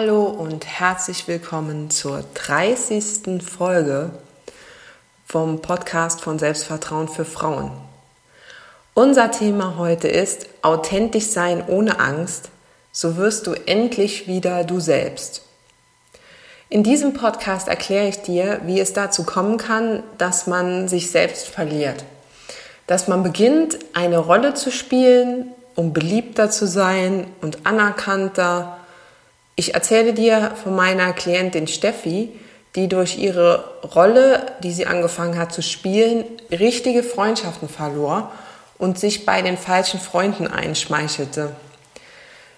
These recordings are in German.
Hallo und herzlich willkommen zur 30. Folge vom Podcast von Selbstvertrauen für Frauen. Unser Thema heute ist authentisch sein ohne Angst, so wirst du endlich wieder du selbst. In diesem Podcast erkläre ich dir, wie es dazu kommen kann, dass man sich selbst verliert. Dass man beginnt, eine Rolle zu spielen, um beliebter zu sein und anerkannter ich erzähle dir von meiner Klientin Steffi, die durch ihre Rolle, die sie angefangen hat zu spielen, richtige Freundschaften verlor und sich bei den falschen Freunden einschmeichelte.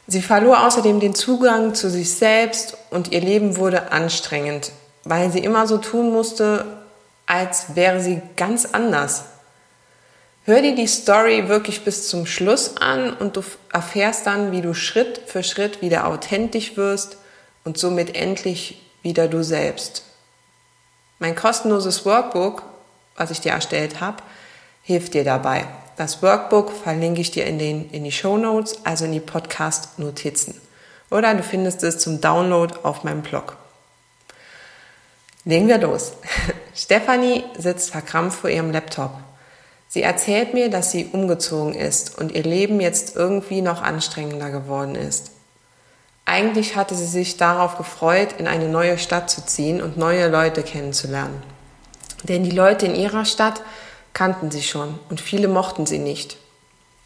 Sie verlor außerdem den Zugang zu sich selbst und ihr Leben wurde anstrengend, weil sie immer so tun musste, als wäre sie ganz anders. Hör dir die Story wirklich bis zum Schluss an und du erfährst dann, wie du Schritt für Schritt wieder authentisch wirst und somit endlich wieder du selbst. Mein kostenloses Workbook, was ich dir erstellt habe, hilft dir dabei. Das Workbook verlinke ich dir in, den, in die Show Notes, also in die Podcast-Notizen. Oder du findest es zum Download auf meinem Blog. Legen wir los. Stefanie sitzt verkrampft vor ihrem Laptop. Sie erzählt mir, dass sie umgezogen ist und ihr Leben jetzt irgendwie noch anstrengender geworden ist. Eigentlich hatte sie sich darauf gefreut, in eine neue Stadt zu ziehen und neue Leute kennenzulernen. Denn die Leute in ihrer Stadt kannten sie schon und viele mochten sie nicht.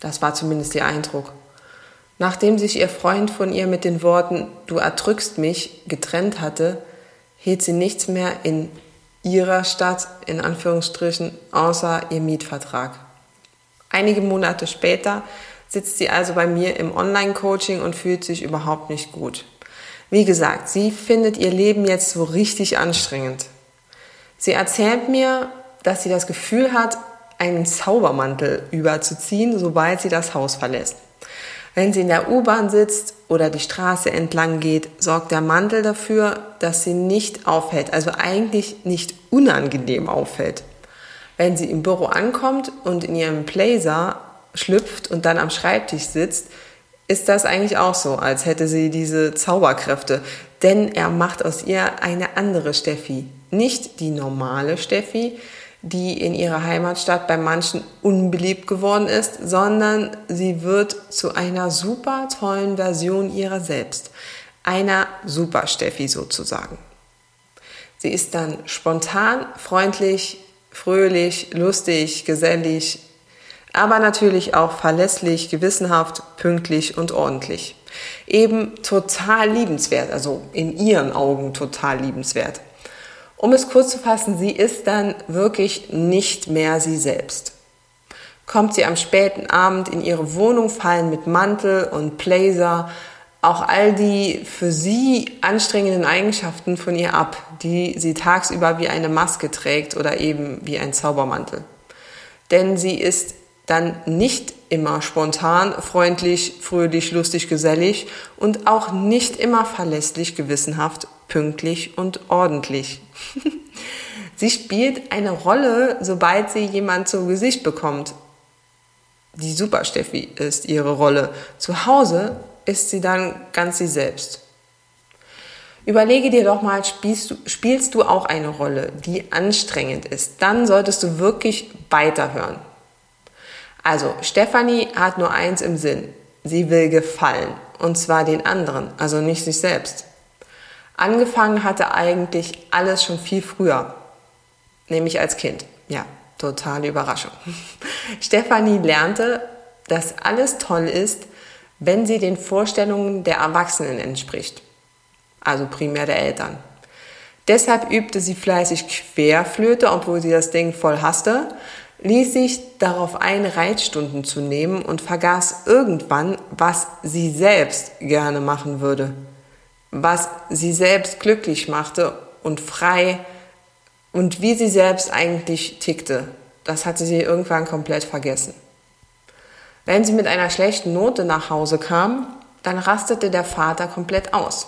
Das war zumindest ihr Eindruck. Nachdem sich ihr Freund von ihr mit den Worten Du erdrückst mich getrennt hatte, hielt sie nichts mehr in ihrer Stadt in Anführungsstrichen außer ihr Mietvertrag. Einige Monate später sitzt sie also bei mir im Online-Coaching und fühlt sich überhaupt nicht gut. Wie gesagt, sie findet ihr Leben jetzt so richtig anstrengend. Sie erzählt mir, dass sie das Gefühl hat, einen Zaubermantel überzuziehen, sobald sie das Haus verlässt. Wenn sie in der U-Bahn sitzt oder die Straße entlang geht, sorgt der Mantel dafür, dass sie nicht auffällt, also eigentlich nicht unangenehm auffällt. Wenn sie im Büro ankommt und in ihrem Blazer schlüpft und dann am Schreibtisch sitzt, ist das eigentlich auch so, als hätte sie diese Zauberkräfte. Denn er macht aus ihr eine andere Steffi. Nicht die normale Steffi, die in ihrer Heimatstadt bei manchen unbeliebt geworden ist, sondern sie wird zu einer super tollen Version ihrer selbst. Einer Super Steffi sozusagen. Sie ist dann spontan, freundlich, fröhlich, lustig, gesellig, aber natürlich auch verlässlich, gewissenhaft, pünktlich und ordentlich. Eben total liebenswert, also in ihren Augen total liebenswert. Um es kurz zu fassen, sie ist dann wirklich nicht mehr sie selbst. Kommt sie am späten Abend in ihre Wohnung fallen mit Mantel und Blazer auch all die für sie anstrengenden Eigenschaften von ihr ab, die sie tagsüber wie eine Maske trägt oder eben wie ein Zaubermantel. Denn sie ist dann nicht immer spontan, freundlich, fröhlich, lustig, gesellig und auch nicht immer verlässlich, gewissenhaft, pünktlich und ordentlich. sie spielt eine Rolle, sobald sie jemand zu Gesicht bekommt. Die Super Steffi ist ihre Rolle. Zu Hause ist sie dann ganz sie selbst. Überlege dir doch mal, spielst du, spielst du auch eine Rolle, die anstrengend ist? Dann solltest du wirklich weiterhören. Also, Stefanie hat nur eins im Sinn. Sie will gefallen. Und zwar den anderen, also nicht sich selbst. Angefangen hatte eigentlich alles schon viel früher, nämlich als Kind. Ja, totale Überraschung. Stefanie lernte, dass alles toll ist, wenn sie den Vorstellungen der Erwachsenen entspricht, also primär der Eltern. Deshalb übte sie fleißig Querflöte, obwohl sie das Ding voll hasste, ließ sich darauf ein, Reitstunden zu nehmen und vergaß irgendwann, was sie selbst gerne machen würde, was sie selbst glücklich machte und frei und wie sie selbst eigentlich tickte. Das hatte sie irgendwann komplett vergessen. Wenn sie mit einer schlechten Note nach Hause kam, dann rastete der Vater komplett aus.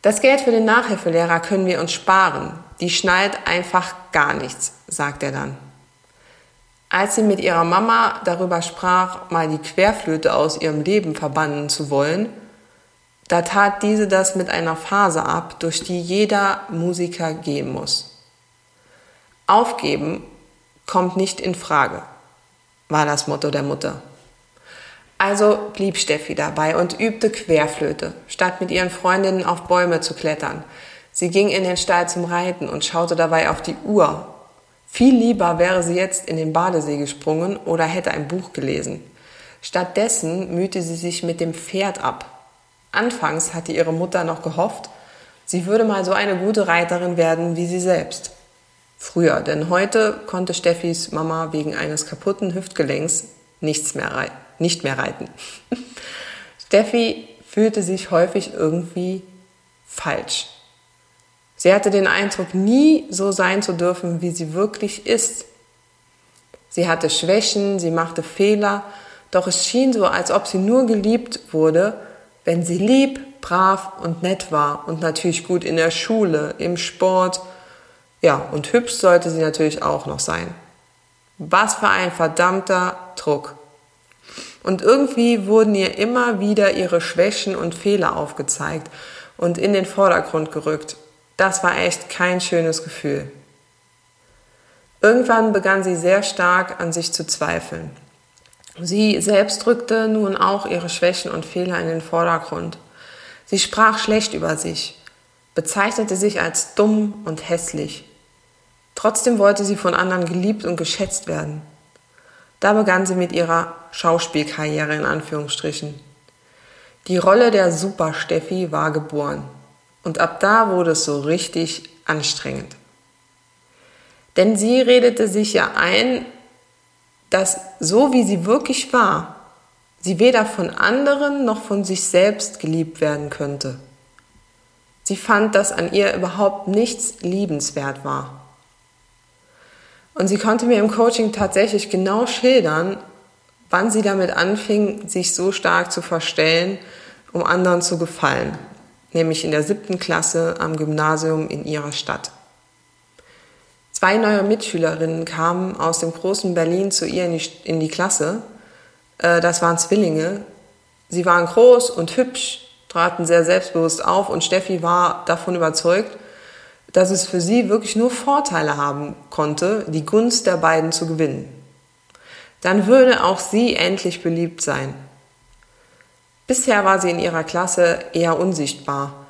Das Geld für den Nachhilfelehrer können wir uns sparen. Die schnallt einfach gar nichts, sagt er dann. Als sie mit ihrer Mama darüber sprach, mal die Querflöte aus ihrem Leben verbannen zu wollen, da tat diese das mit einer Phase ab, durch die jeder Musiker gehen muss. Aufgeben kommt nicht in Frage, war das Motto der Mutter. Also blieb Steffi dabei und übte Querflöte, statt mit ihren Freundinnen auf Bäume zu klettern. Sie ging in den Stall zum Reiten und schaute dabei auf die Uhr. Viel lieber wäre sie jetzt in den Badesee gesprungen oder hätte ein Buch gelesen. Stattdessen mühte sie sich mit dem Pferd ab. Anfangs hatte ihre Mutter noch gehofft, sie würde mal so eine gute Reiterin werden wie sie selbst. Früher, denn heute konnte Steffis Mama wegen eines kaputten Hüftgelenks nichts mehr nicht mehr reiten. Steffi fühlte sich häufig irgendwie falsch. Sie hatte den Eindruck, nie so sein zu dürfen, wie sie wirklich ist. Sie hatte Schwächen, sie machte Fehler, doch es schien so, als ob sie nur geliebt wurde, wenn sie lieb, brav und nett war und natürlich gut in der Schule, im Sport. Ja, und hübsch sollte sie natürlich auch noch sein. Was für ein verdammter Druck. Und irgendwie wurden ihr immer wieder ihre Schwächen und Fehler aufgezeigt und in den Vordergrund gerückt. Das war echt kein schönes Gefühl. Irgendwann begann sie sehr stark an sich zu zweifeln. Sie selbst rückte nun auch ihre Schwächen und Fehler in den Vordergrund. Sie sprach schlecht über sich, bezeichnete sich als dumm und hässlich. Trotzdem wollte sie von anderen geliebt und geschätzt werden. Da begann sie mit ihrer Schauspielkarriere in Anführungsstrichen. Die Rolle der Super Steffi war geboren. Und ab da wurde es so richtig anstrengend. Denn sie redete sich ja ein, dass so wie sie wirklich war, sie weder von anderen noch von sich selbst geliebt werden könnte. Sie fand, dass an ihr überhaupt nichts liebenswert war. Und sie konnte mir im Coaching tatsächlich genau schildern, wann sie damit anfing, sich so stark zu verstellen, um anderen zu gefallen, nämlich in der siebten Klasse am Gymnasium in ihrer Stadt. Zwei neue Mitschülerinnen kamen aus dem großen Berlin zu ihr in die, in die Klasse. Äh, das waren Zwillinge. Sie waren groß und hübsch, traten sehr selbstbewusst auf und Steffi war davon überzeugt, dass es für sie wirklich nur Vorteile haben konnte, die Gunst der beiden zu gewinnen. Dann würde auch sie endlich beliebt sein. Bisher war sie in ihrer Klasse eher unsichtbar.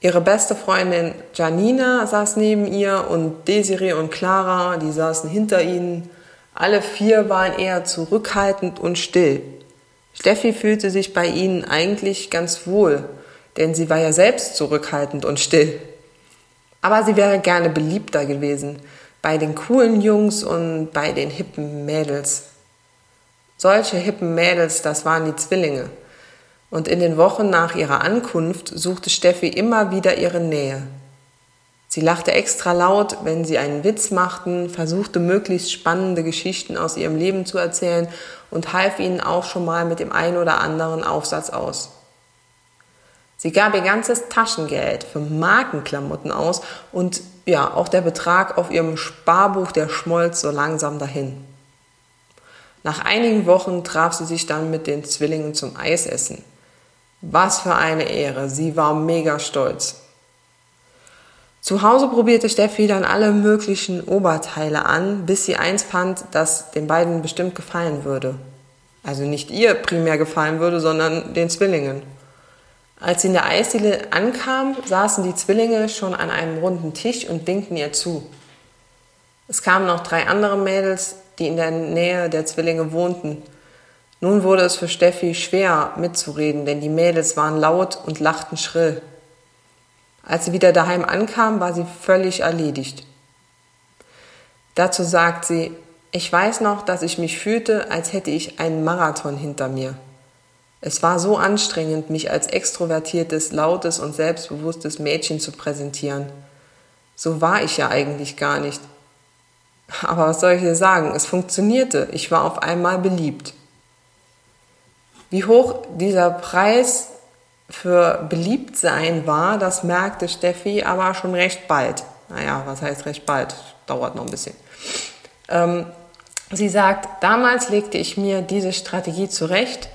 Ihre beste Freundin Janina saß neben ihr und Desiree und Clara, die saßen hinter ihnen. Alle vier waren eher zurückhaltend und still. Steffi fühlte sich bei ihnen eigentlich ganz wohl, denn sie war ja selbst zurückhaltend und still. Aber sie wäre gerne beliebter gewesen bei den coolen Jungs und bei den hippen Mädels. Solche hippen Mädels, das waren die Zwillinge. Und in den Wochen nach ihrer Ankunft suchte Steffi immer wieder ihre Nähe. Sie lachte extra laut, wenn sie einen Witz machten, versuchte möglichst spannende Geschichten aus ihrem Leben zu erzählen und half ihnen auch schon mal mit dem einen oder anderen Aufsatz aus. Sie gab ihr ganzes Taschengeld für Markenklamotten aus und ja, auch der Betrag auf ihrem Sparbuch, der schmolz so langsam dahin. Nach einigen Wochen traf sie sich dann mit den Zwillingen zum Eisessen. Was für eine Ehre, sie war mega stolz. Zu Hause probierte Steffi dann alle möglichen Oberteile an, bis sie eins fand, das den beiden bestimmt gefallen würde. Also nicht ihr primär gefallen würde, sondern den Zwillingen. Als sie in der Eisdiele ankam, saßen die Zwillinge schon an einem runden Tisch und winkten ihr zu. Es kamen noch drei andere Mädels, die in der Nähe der Zwillinge wohnten. Nun wurde es für Steffi schwer mitzureden, denn die Mädels waren laut und lachten schrill. Als sie wieder daheim ankam, war sie völlig erledigt. Dazu sagt sie, ich weiß noch, dass ich mich fühlte, als hätte ich einen Marathon hinter mir. Es war so anstrengend, mich als extrovertiertes, lautes und selbstbewusstes Mädchen zu präsentieren. So war ich ja eigentlich gar nicht. Aber was soll ich dir sagen? Es funktionierte. Ich war auf einmal beliebt. Wie hoch dieser Preis für Beliebtsein war, das merkte Steffi aber schon recht bald. Naja, was heißt recht bald? Dauert noch ein bisschen. Ähm, sie sagt, damals legte ich mir diese Strategie zurecht,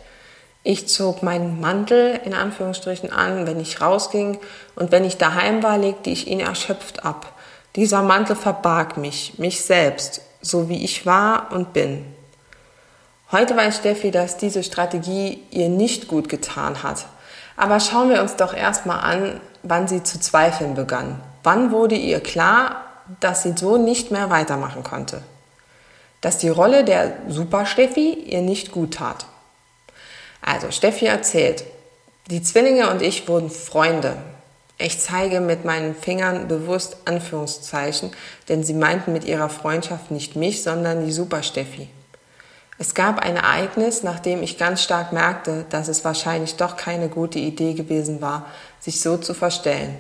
ich zog meinen Mantel in Anführungsstrichen an, wenn ich rausging und wenn ich daheim war, legte ich ihn erschöpft ab. Dieser Mantel verbarg mich, mich selbst, so wie ich war und bin. Heute weiß Steffi, dass diese Strategie ihr nicht gut getan hat. Aber schauen wir uns doch erstmal an, wann sie zu zweifeln begann. Wann wurde ihr klar, dass sie so nicht mehr weitermachen konnte? Dass die Rolle der Super Steffi ihr nicht gut tat. Also Steffi erzählt, die Zwillinge und ich wurden Freunde. Ich zeige mit meinen Fingern bewusst Anführungszeichen, denn sie meinten mit ihrer Freundschaft nicht mich, sondern die Super Steffi. Es gab ein Ereignis, nachdem ich ganz stark merkte, dass es wahrscheinlich doch keine gute Idee gewesen war, sich so zu verstellen.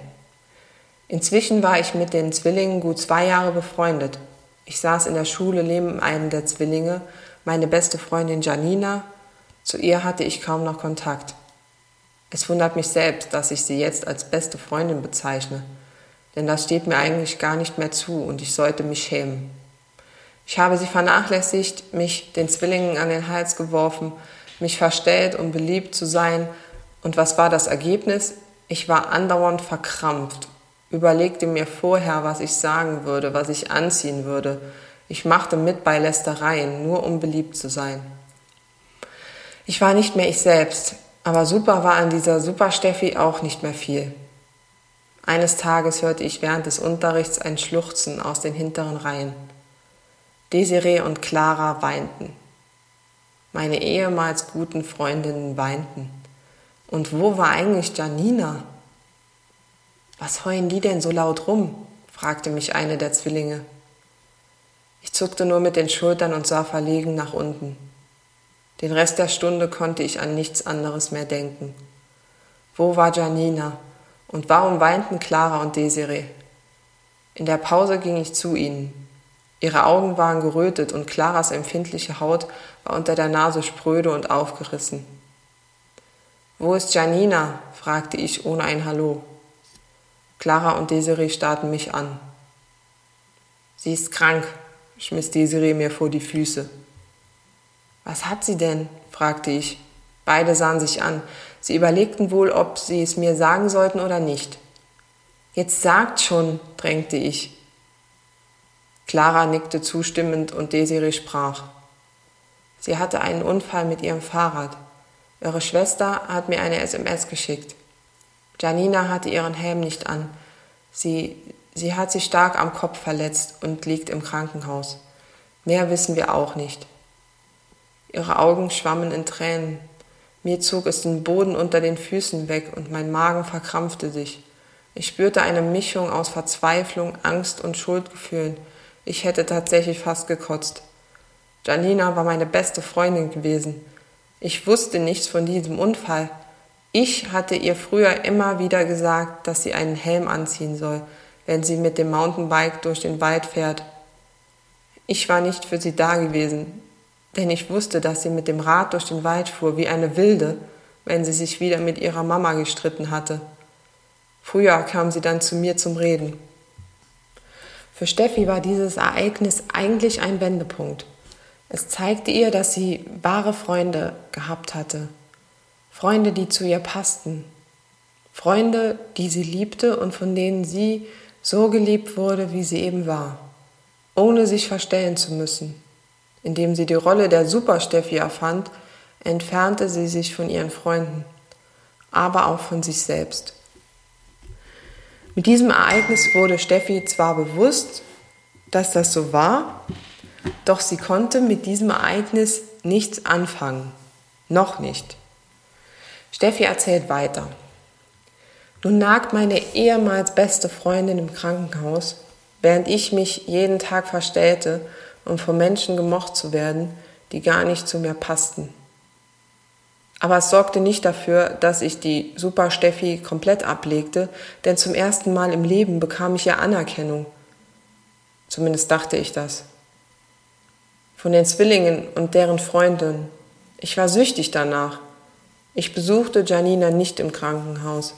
Inzwischen war ich mit den Zwillingen gut zwei Jahre befreundet. Ich saß in der Schule neben einem der Zwillinge, meine beste Freundin Janina, zu ihr hatte ich kaum noch Kontakt. Es wundert mich selbst, dass ich sie jetzt als beste Freundin bezeichne, denn das steht mir eigentlich gar nicht mehr zu und ich sollte mich schämen. Ich habe sie vernachlässigt, mich den Zwillingen an den Hals geworfen, mich verstellt, um beliebt zu sein. Und was war das Ergebnis? Ich war andauernd verkrampft, überlegte mir vorher, was ich sagen würde, was ich anziehen würde. Ich machte mit bei Lästereien, nur um beliebt zu sein. Ich war nicht mehr ich selbst, aber super war an dieser Super Steffi auch nicht mehr viel. Eines Tages hörte ich während des Unterrichts ein Schluchzen aus den hinteren Reihen. Desiree und Clara weinten. Meine ehemals guten Freundinnen weinten. Und wo war eigentlich Janina? Was heulen die denn so laut rum? fragte mich eine der Zwillinge. Ich zuckte nur mit den Schultern und sah verlegen nach unten. Den Rest der Stunde konnte ich an nichts anderes mehr denken. Wo war Janina? Und warum weinten Clara und Desiree? In der Pause ging ich zu ihnen. Ihre Augen waren gerötet und Claras empfindliche Haut war unter der Nase spröde und aufgerissen. Wo ist Janina? fragte ich ohne ein Hallo. Clara und Desiree starrten mich an. Sie ist krank, schmiss Desiree mir vor die Füße. Was hat sie denn? fragte ich. Beide sahen sich an. Sie überlegten wohl, ob sie es mir sagen sollten oder nicht. Jetzt sagt schon, drängte ich. Clara nickte zustimmend und Desiree sprach. Sie hatte einen Unfall mit ihrem Fahrrad. Ihre Schwester hat mir eine SMS geschickt. Janina hatte ihren Helm nicht an. Sie, sie hat sich stark am Kopf verletzt und liegt im Krankenhaus. Mehr wissen wir auch nicht. Ihre Augen schwammen in Tränen. Mir zog es den Boden unter den Füßen weg und mein Magen verkrampfte sich. Ich spürte eine Mischung aus Verzweiflung, Angst und Schuldgefühlen. Ich hätte tatsächlich fast gekotzt. Janina war meine beste Freundin gewesen. Ich wusste nichts von diesem Unfall. Ich hatte ihr früher immer wieder gesagt, dass sie einen Helm anziehen soll, wenn sie mit dem Mountainbike durch den Wald fährt. Ich war nicht für sie da gewesen denn ich wusste, dass sie mit dem Rad durch den Wald fuhr wie eine Wilde, wenn sie sich wieder mit ihrer Mama gestritten hatte. Früher kam sie dann zu mir zum Reden. Für Steffi war dieses Ereignis eigentlich ein Wendepunkt. Es zeigte ihr, dass sie wahre Freunde gehabt hatte. Freunde, die zu ihr passten. Freunde, die sie liebte und von denen sie so geliebt wurde, wie sie eben war, ohne sich verstellen zu müssen. Indem sie die Rolle der Super-Steffi erfand, entfernte sie sich von ihren Freunden, aber auch von sich selbst. Mit diesem Ereignis wurde Steffi zwar bewusst, dass das so war, doch sie konnte mit diesem Ereignis nichts anfangen. Noch nicht. Steffi erzählt weiter. Nun nagt meine ehemals beste Freundin im Krankenhaus, während ich mich jeden Tag verstellte um von Menschen gemocht zu werden, die gar nicht zu mir passten. Aber es sorgte nicht dafür, dass ich die Super Steffi komplett ablegte, denn zum ersten Mal im Leben bekam ich ja Anerkennung. Zumindest dachte ich das. Von den Zwillingen und deren Freundinnen. Ich war süchtig danach. Ich besuchte Janina nicht im Krankenhaus.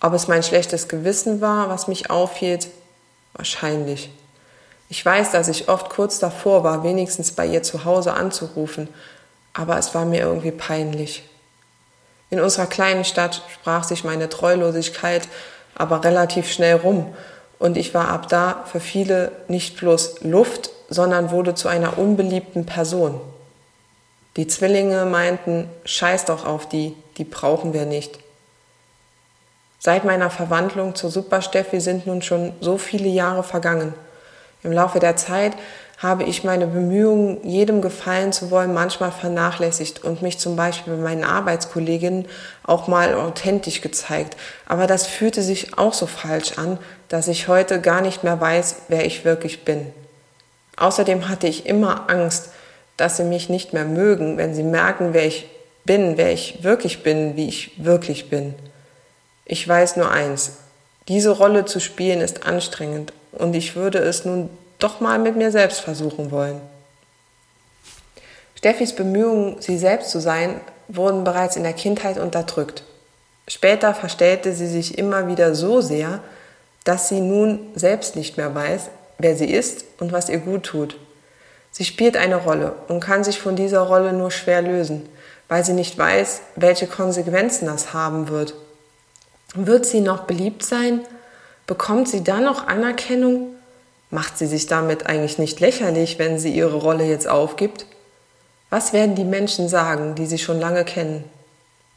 Ob es mein schlechtes Gewissen war, was mich aufhielt? Wahrscheinlich. Ich weiß, dass ich oft kurz davor war, wenigstens bei ihr zu Hause anzurufen, aber es war mir irgendwie peinlich. In unserer kleinen Stadt sprach sich meine Treulosigkeit aber relativ schnell rum und ich war ab da für viele nicht bloß Luft, sondern wurde zu einer unbeliebten Person. Die Zwillinge meinten, scheiß doch auf die, die brauchen wir nicht. Seit meiner Verwandlung zur Supersteffi sind nun schon so viele Jahre vergangen. Im Laufe der Zeit habe ich meine Bemühungen, jedem gefallen zu wollen, manchmal vernachlässigt und mich zum Beispiel bei meinen Arbeitskolleginnen auch mal authentisch gezeigt. Aber das fühlte sich auch so falsch an, dass ich heute gar nicht mehr weiß, wer ich wirklich bin. Außerdem hatte ich immer Angst, dass sie mich nicht mehr mögen, wenn sie merken, wer ich bin, wer ich wirklich bin, wie ich wirklich bin. Ich weiß nur eins, diese Rolle zu spielen ist anstrengend und ich würde es nun doch mal mit mir selbst versuchen wollen. Steffis Bemühungen, sie selbst zu sein, wurden bereits in der Kindheit unterdrückt. Später verstellte sie sich immer wieder so sehr, dass sie nun selbst nicht mehr weiß, wer sie ist und was ihr gut tut. Sie spielt eine Rolle und kann sich von dieser Rolle nur schwer lösen, weil sie nicht weiß, welche Konsequenzen das haben wird. Wird sie noch beliebt sein? Bekommt sie dann noch Anerkennung? Macht sie sich damit eigentlich nicht lächerlich, wenn sie ihre Rolle jetzt aufgibt? Was werden die Menschen sagen, die sie schon lange kennen?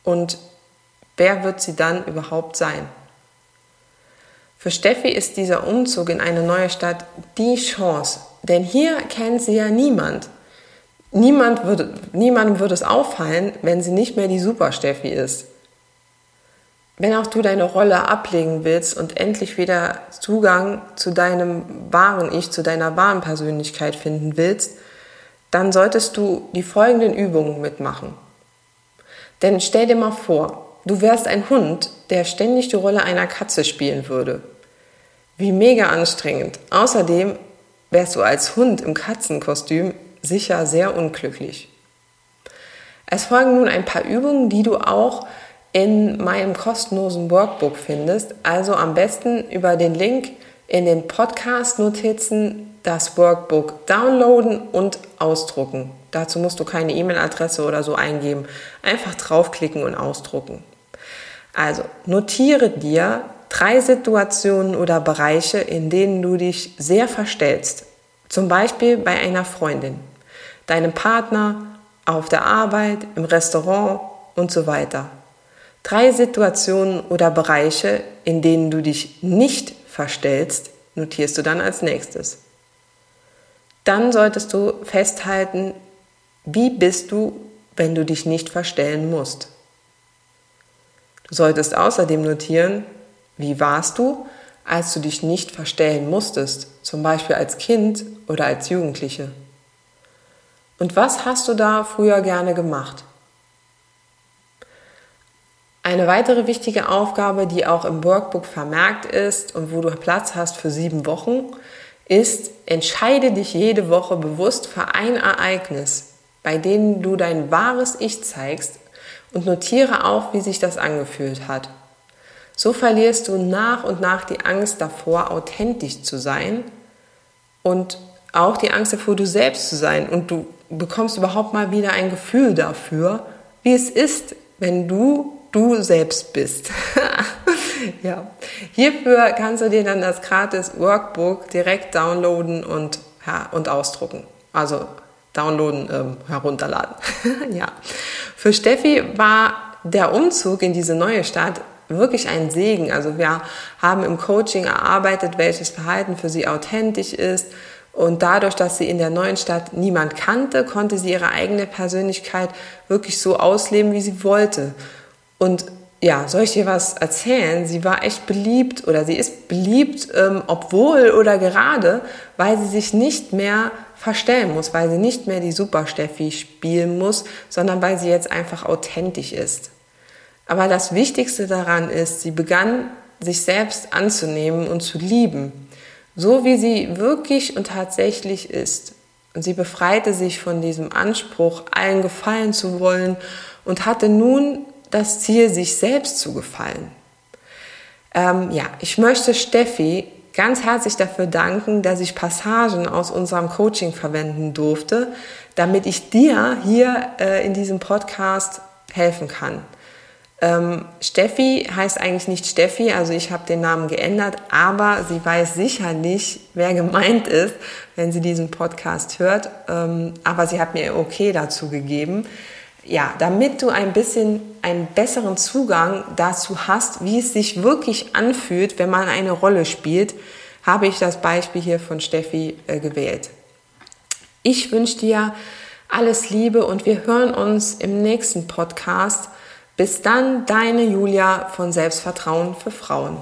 Und wer wird sie dann überhaupt sein? Für Steffi ist dieser Umzug in eine neue Stadt die Chance, denn hier kennt sie ja niemand. Niemand würde, niemandem würde es auffallen, wenn sie nicht mehr die Super Steffi ist. Wenn auch du deine Rolle ablegen willst und endlich wieder Zugang zu deinem wahren Ich, zu deiner wahren Persönlichkeit finden willst, dann solltest du die folgenden Übungen mitmachen. Denn stell dir mal vor, du wärst ein Hund, der ständig die Rolle einer Katze spielen würde. Wie mega anstrengend. Außerdem wärst du als Hund im Katzenkostüm sicher sehr unglücklich. Es folgen nun ein paar Übungen, die du auch in meinem kostenlosen Workbook findest. Also am besten über den Link in den Podcast-Notizen das Workbook downloaden und ausdrucken. Dazu musst du keine E-Mail-Adresse oder so eingeben. Einfach draufklicken und ausdrucken. Also notiere dir drei Situationen oder Bereiche, in denen du dich sehr verstellst. Zum Beispiel bei einer Freundin, deinem Partner, auf der Arbeit, im Restaurant und so weiter. Drei Situationen oder Bereiche, in denen du dich nicht verstellst, notierst du dann als nächstes. Dann solltest du festhalten, wie bist du, wenn du dich nicht verstellen musst. Du solltest außerdem notieren, wie warst du, als du dich nicht verstellen musstest, zum Beispiel als Kind oder als Jugendliche. Und was hast du da früher gerne gemacht? Eine weitere wichtige Aufgabe, die auch im Workbook vermerkt ist und wo du Platz hast für sieben Wochen, ist, entscheide dich jede Woche bewusst für ein Ereignis, bei dem du dein wahres Ich zeigst und notiere auch, wie sich das angefühlt hat. So verlierst du nach und nach die Angst davor, authentisch zu sein und auch die Angst davor, du selbst zu sein. Und du bekommst überhaupt mal wieder ein Gefühl dafür, wie es ist, wenn du du selbst bist. ja. Hierfür kannst du dir dann das gratis Workbook direkt downloaden und, ja, und ausdrucken. Also downloaden, ähm, herunterladen. ja. Für Steffi war der Umzug in diese neue Stadt wirklich ein Segen. Also wir haben im Coaching erarbeitet, welches Verhalten für sie authentisch ist. Und dadurch, dass sie in der neuen Stadt niemand kannte, konnte sie ihre eigene Persönlichkeit wirklich so ausleben, wie sie wollte. Und ja, soll ich dir was erzählen? Sie war echt beliebt oder sie ist beliebt, ähm, obwohl oder gerade, weil sie sich nicht mehr verstellen muss, weil sie nicht mehr die Super Steffi spielen muss, sondern weil sie jetzt einfach authentisch ist. Aber das Wichtigste daran ist, sie begann sich selbst anzunehmen und zu lieben, so wie sie wirklich und tatsächlich ist. Und sie befreite sich von diesem Anspruch, allen gefallen zu wollen und hatte nun das Ziel, sich selbst zu gefallen. Ähm, ja, ich möchte Steffi ganz herzlich dafür danken, dass ich Passagen aus unserem Coaching verwenden durfte, damit ich dir hier äh, in diesem Podcast helfen kann. Ähm, Steffi heißt eigentlich nicht Steffi, also ich habe den Namen geändert, aber sie weiß sicherlich, wer gemeint ist, wenn sie diesen Podcast hört. Ähm, aber sie hat mir okay dazu gegeben. Ja, damit du ein bisschen einen besseren Zugang dazu hast, wie es sich wirklich anfühlt, wenn man eine Rolle spielt, habe ich das Beispiel hier von Steffi äh, gewählt. Ich wünsche dir alles Liebe und wir hören uns im nächsten Podcast. Bis dann, deine Julia von Selbstvertrauen für Frauen.